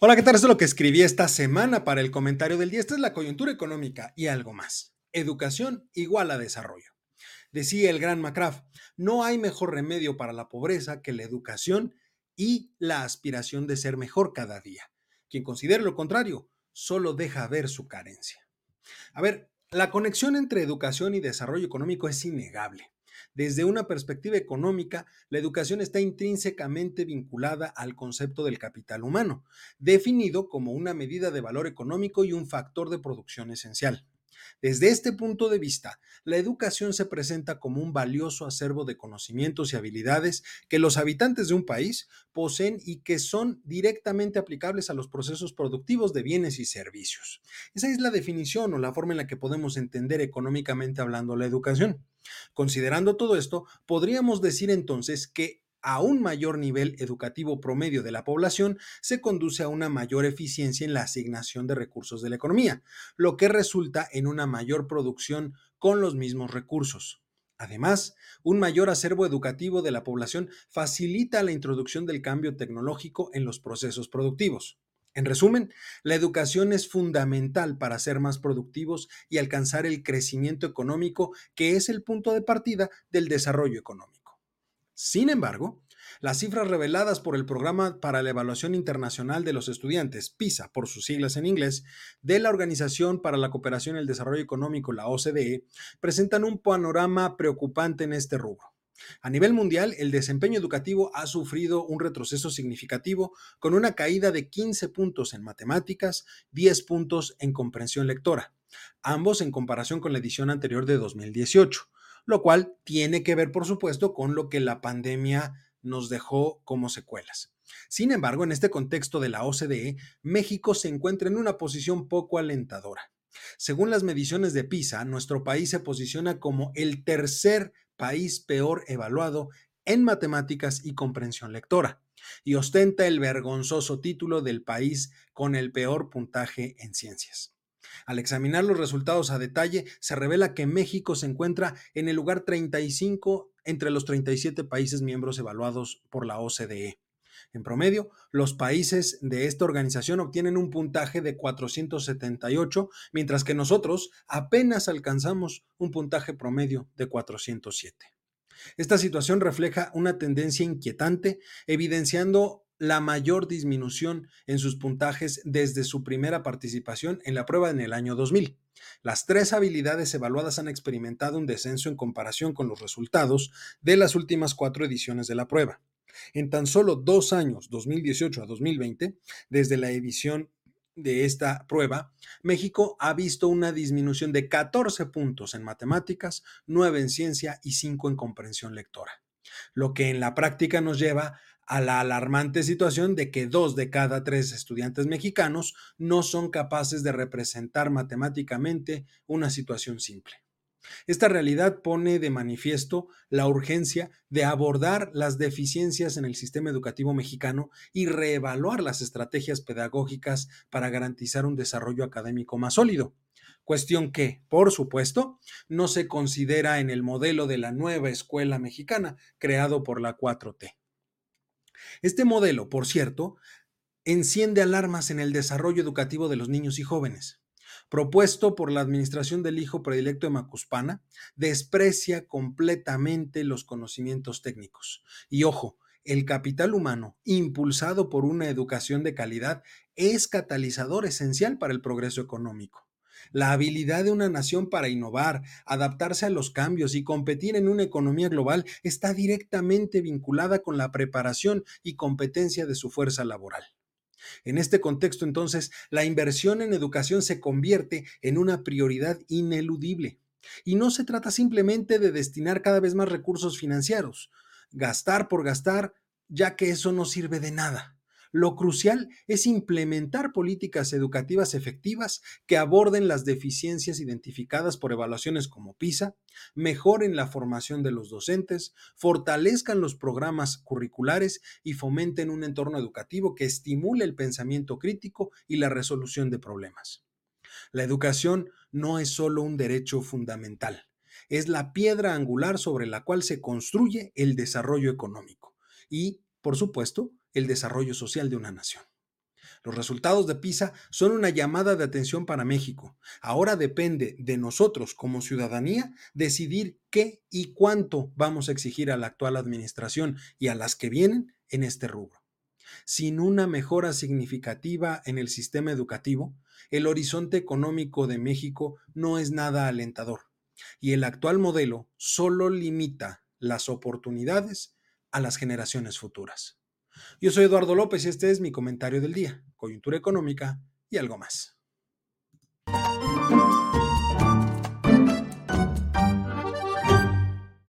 Hola, ¿qué tal? Esto es lo que escribí esta semana para el comentario del día. Esta es la coyuntura económica y algo más. Educación igual a desarrollo. Decía el gran McCraft, no hay mejor remedio para la pobreza que la educación y la aspiración de ser mejor cada día. Quien considere lo contrario, solo deja ver su carencia. A ver, la conexión entre educación y desarrollo económico es innegable. Desde una perspectiva económica, la educación está intrínsecamente vinculada al concepto del capital humano, definido como una medida de valor económico y un factor de producción esencial. Desde este punto de vista, la educación se presenta como un valioso acervo de conocimientos y habilidades que los habitantes de un país poseen y que son directamente aplicables a los procesos productivos de bienes y servicios. Esa es la definición o la forma en la que podemos entender económicamente hablando la educación. Considerando todo esto, podríamos decir entonces que a un mayor nivel educativo promedio de la población se conduce a una mayor eficiencia en la asignación de recursos de la economía, lo que resulta en una mayor producción con los mismos recursos. Además, un mayor acervo educativo de la población facilita la introducción del cambio tecnológico en los procesos productivos. En resumen, la educación es fundamental para ser más productivos y alcanzar el crecimiento económico que es el punto de partida del desarrollo económico. Sin embargo, las cifras reveladas por el Programa para la Evaluación Internacional de los Estudiantes, PISA por sus siglas en inglés, de la Organización para la Cooperación y el Desarrollo Económico, la OCDE, presentan un panorama preocupante en este rubro. A nivel mundial, el desempeño educativo ha sufrido un retroceso significativo con una caída de 15 puntos en matemáticas, 10 puntos en comprensión lectora, ambos en comparación con la edición anterior de 2018, lo cual tiene que ver, por supuesto, con lo que la pandemia nos dejó como secuelas. Sin embargo, en este contexto de la OCDE, México se encuentra en una posición poco alentadora. Según las mediciones de PISA, nuestro país se posiciona como el tercer país peor evaluado en matemáticas y comprensión lectora, y ostenta el vergonzoso título del país con el peor puntaje en ciencias. Al examinar los resultados a detalle, se revela que México se encuentra en el lugar 35 entre los 37 países miembros evaluados por la OCDE. En promedio, los países de esta organización obtienen un puntaje de 478, mientras que nosotros apenas alcanzamos un puntaje promedio de 407. Esta situación refleja una tendencia inquietante, evidenciando la mayor disminución en sus puntajes desde su primera participación en la prueba en el año 2000. Las tres habilidades evaluadas han experimentado un descenso en comparación con los resultados de las últimas cuatro ediciones de la prueba. En tan solo dos años, 2018 a 2020, desde la edición de esta prueba, México ha visto una disminución de 14 puntos en matemáticas, 9 en ciencia y 5 en comprensión lectora, lo que en la práctica nos lleva a la alarmante situación de que dos de cada tres estudiantes mexicanos no son capaces de representar matemáticamente una situación simple. Esta realidad pone de manifiesto la urgencia de abordar las deficiencias en el sistema educativo mexicano y reevaluar las estrategias pedagógicas para garantizar un desarrollo académico más sólido. Cuestión que, por supuesto, no se considera en el modelo de la nueva escuela mexicana creado por la 4T. Este modelo, por cierto, enciende alarmas en el desarrollo educativo de los niños y jóvenes propuesto por la administración del hijo predilecto de Macuspana, desprecia completamente los conocimientos técnicos. Y ojo, el capital humano, impulsado por una educación de calidad, es catalizador esencial para el progreso económico. La habilidad de una nación para innovar, adaptarse a los cambios y competir en una economía global está directamente vinculada con la preparación y competencia de su fuerza laboral. En este contexto, entonces, la inversión en educación se convierte en una prioridad ineludible. Y no se trata simplemente de destinar cada vez más recursos financieros, gastar por gastar, ya que eso no sirve de nada. Lo crucial es implementar políticas educativas efectivas que aborden las deficiencias identificadas por evaluaciones como PISA, mejoren la formación de los docentes, fortalezcan los programas curriculares y fomenten un entorno educativo que estimule el pensamiento crítico y la resolución de problemas. La educación no es solo un derecho fundamental, es la piedra angular sobre la cual se construye el desarrollo económico y, por supuesto, el desarrollo social de una nación. Los resultados de PISA son una llamada de atención para México. Ahora depende de nosotros como ciudadanía decidir qué y cuánto vamos a exigir a la actual administración y a las que vienen en este rubro. Sin una mejora significativa en el sistema educativo, el horizonte económico de México no es nada alentador y el actual modelo solo limita las oportunidades a las generaciones futuras. Yo soy Eduardo López y este es mi comentario del día, coyuntura económica y algo más.